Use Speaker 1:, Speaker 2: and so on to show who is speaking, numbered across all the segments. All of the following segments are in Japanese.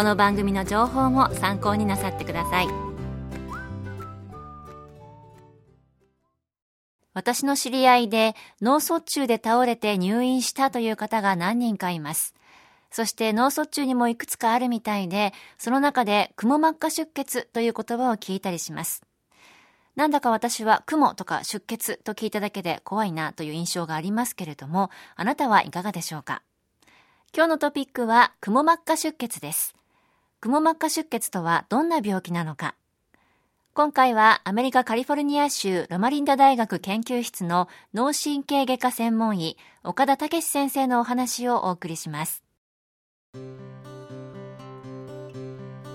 Speaker 1: この番組の情報も参考になさってください。私の知り合いで脳卒中で倒れて入院したという方が何人かいます。そして脳卒中にもいくつかあるみたいでその中でくも膜下出血という言葉を聞いたりします。なんだか私は雲とか出血と聞いただけで怖いなという印象がありますけれども、あなたはいかがでしょうか？今日のトピックは、くも膜下出血です。くも膜下出血とはどんな病気なのか今回はアメリカカリフォルニア州ロマリンダ大学研究室の脳神経外科専門医岡田武先生のお話をお送りします。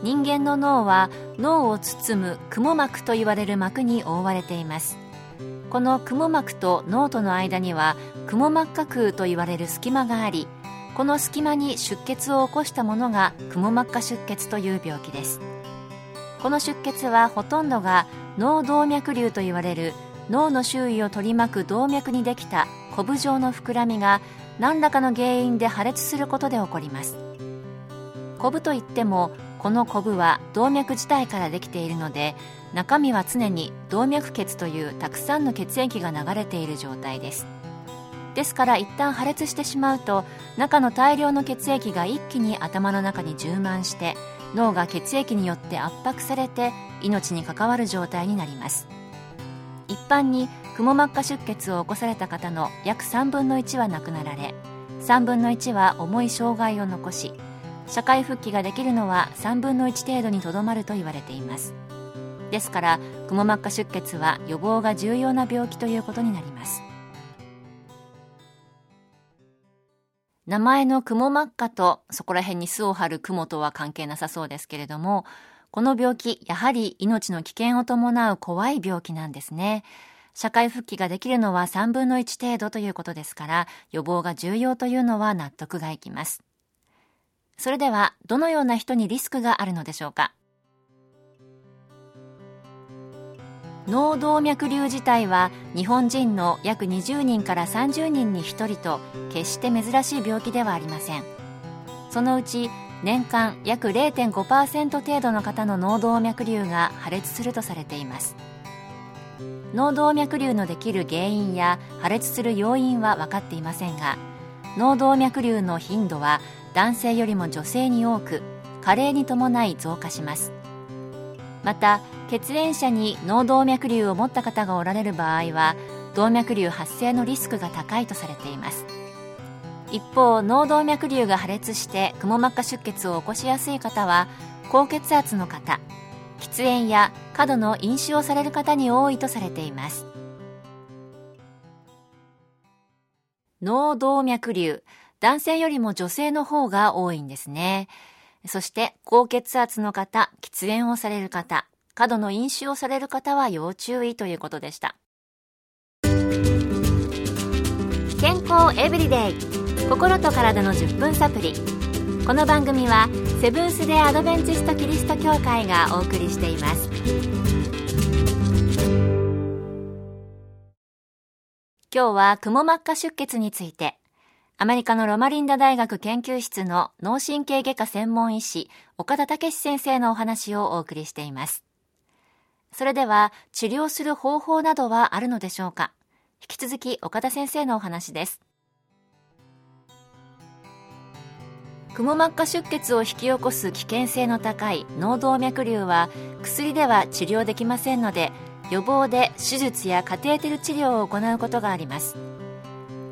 Speaker 1: 人間の脳は脳を包む雲膜と言われる膜に覆われていますこの雲膜と脳との間には雲膜下空と言われる隙間がありこの隙間に出血を起こしたものが雲膜下出血という病気です。この出血はほとんどが脳動脈瘤と言われる脳の周囲を取り巻く動脈にできたコブ状の膨らみが何らかの原因で破裂することで起こります。コブといってもこのコブは動脈自体からできているので中身は常に動脈血というたくさんの血液が流れている状態です。ですから一旦破裂してしまうと中の大量の血液が一気に頭の中に充満して脳が血液によって圧迫されて命に関わる状態になります。一般にくも膜下出血を起こされた方の約3分の1は亡くなられ3分の1は重い障害を残し社会復帰ができるのは3分の1程度にとどまると言われています。ですからくも膜下出血は予防が重要な病気ということになります。名前のくも膜下とそこら辺に巣を張る雲とは関係なさそうですけれどもこの病気やはり命の危険を伴う怖い病気なんですね。社会復帰ができるのは3分の1程度ということですから予防が重要というのは納得がいきます。それではどのような人にリスクがあるのでしょうか？脳動脈瘤自体は日本人の約20人から30人に1人と決して珍しい病気ではありません。そのうち年間約0.5%程度の方の脳動脈瘤が破裂するとされています。脳動脈瘤のできる原因や破裂する要因は分かっていませんが脳動脈瘤の頻度は男性よりも女性に多く加齢に伴い増加します。また血縁者に脳動脈瘤を持った方がおられる場合は動脈瘤発生のリスクが高いとされています一方脳動脈瘤が破裂してくも膜下出血を起こしやすい方は高血圧の方喫煙や過度の飲酒をされる方に多いとされています脳動脈瘤男性よりも女性の方が多いんですね。そして高血圧の方、喫煙をされる方、過度の飲酒をされる方は要注意ということでした。健康エブリデイ心と体の10分サプリこの番組はセブンス・デ・アドベンチスト・キリスト教会がお送りしています今日はくも膜下出血についてアメリカのロマリンダ大学研究室の脳神経外科専門医師、岡田武先生のお話をお送りしています。それでは、治療する方法などはあるのでしょうか？引き続き岡田先生のお話です。くも膜下出血を引き起こす危険性の高い脳動脈瘤は薬では治療できませんので予防で手術やカテーテル治療を行うことがあります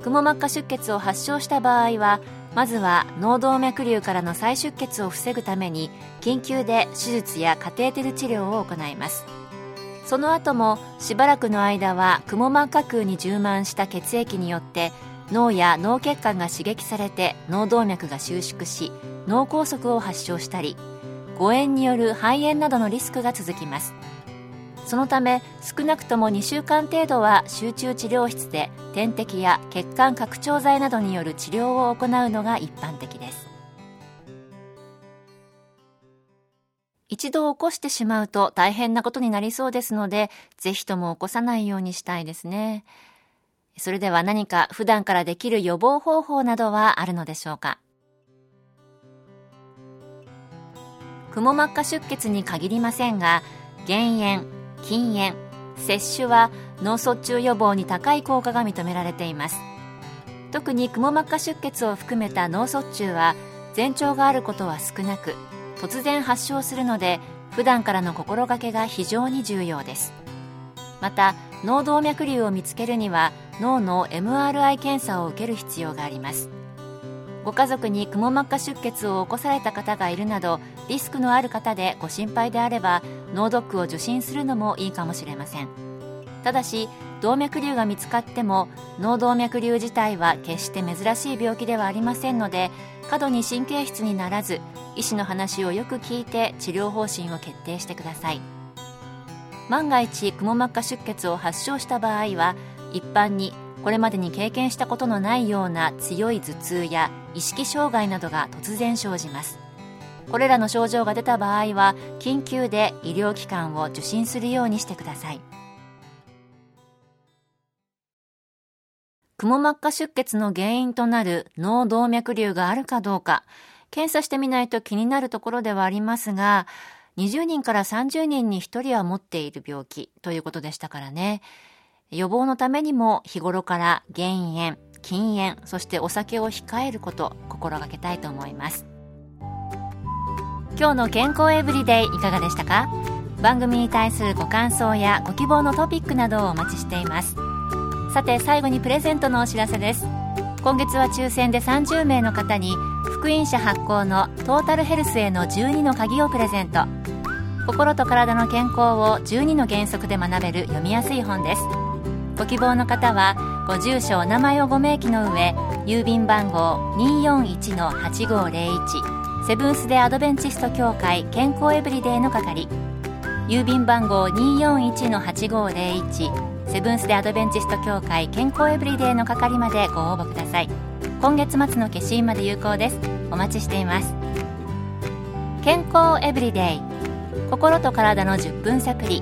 Speaker 1: くも膜下出血を発症した場合はまずは脳動脈瘤からの再出血を防ぐために緊急で手術やカテーテル治療を行います。その後もしばらくの間はくも膜下空に充満した血液によって脳や脳血管が刺激されて脳動脈が収縮し脳梗塞を発症したり誤嚥による肺炎などのリスクが続きます。そのため少なくとも2週間程度は集中治療室で点滴や血管拡張剤などによる治療を行うのが一般的です。一度起こしてしまうと大変なことになりそうですのでぜひとも起こさないようにしたいですね。それでは何か普段からできる予防方法などはあるのでしょうか？くも膜下出血に限りませんが減塩禁煙。摂取は脳卒中予防に高い効果が認められています。特にくも膜下出血を含めた脳卒中は前兆があることは少なく突然発症するので普段からの心がけが非常に重要です。また脳動脈瘤を見つけるには脳の MRI 検査を受ける必要があります。ご家族にくも膜下出血を起こされた方がいるなどリスクのある方でご心配であれば脳ドックを受診するのもいいかもしれません。ただし動脈瘤が見つかっても脳動脈瘤自体は決して珍しい病気ではありませんので過度に神経質にならず医師の話をよく聞いて治療方針を決定してください。万が一くも膜下出血を発症した場合は一般にこれまでに経験したことのないような強い頭痛や意識障害などが突然生じます。これらの症状が出た場合は緊急で医療機関を受診するようにしてください。くも膜下出血の原因となる脳動脈瘤があるかどうか検査してみないと気になるところではありますが20人から30人に1人は持っている病気ということでしたからね。予防のためにも日頃から減塩禁煙そしてお酒を控えること心がけたいと思います。今日の健康エブリデイいかがでしたか？番組に対するご感想やご希望のトピックなどをお待ちしています。さて最後にプレゼントのお知らせです。今月は抽選で30名の方に福音社発行のトータルヘルスへの12の鍵をプレゼント。心と体の健康を12の原則で学べる読みやすい本です。ご希望の方はご住所お名前をご明記の上郵便番号241-8501セブンス・デ・アドベンチスト協会健康エブリデイの係郵便番号241-8501セブンス・デ・アドベンチスト協会健康エブリデイの係までご応募ください。今月末の消印まで有効です。お待ちしています。健康エブリデイ心と体の10分サプリ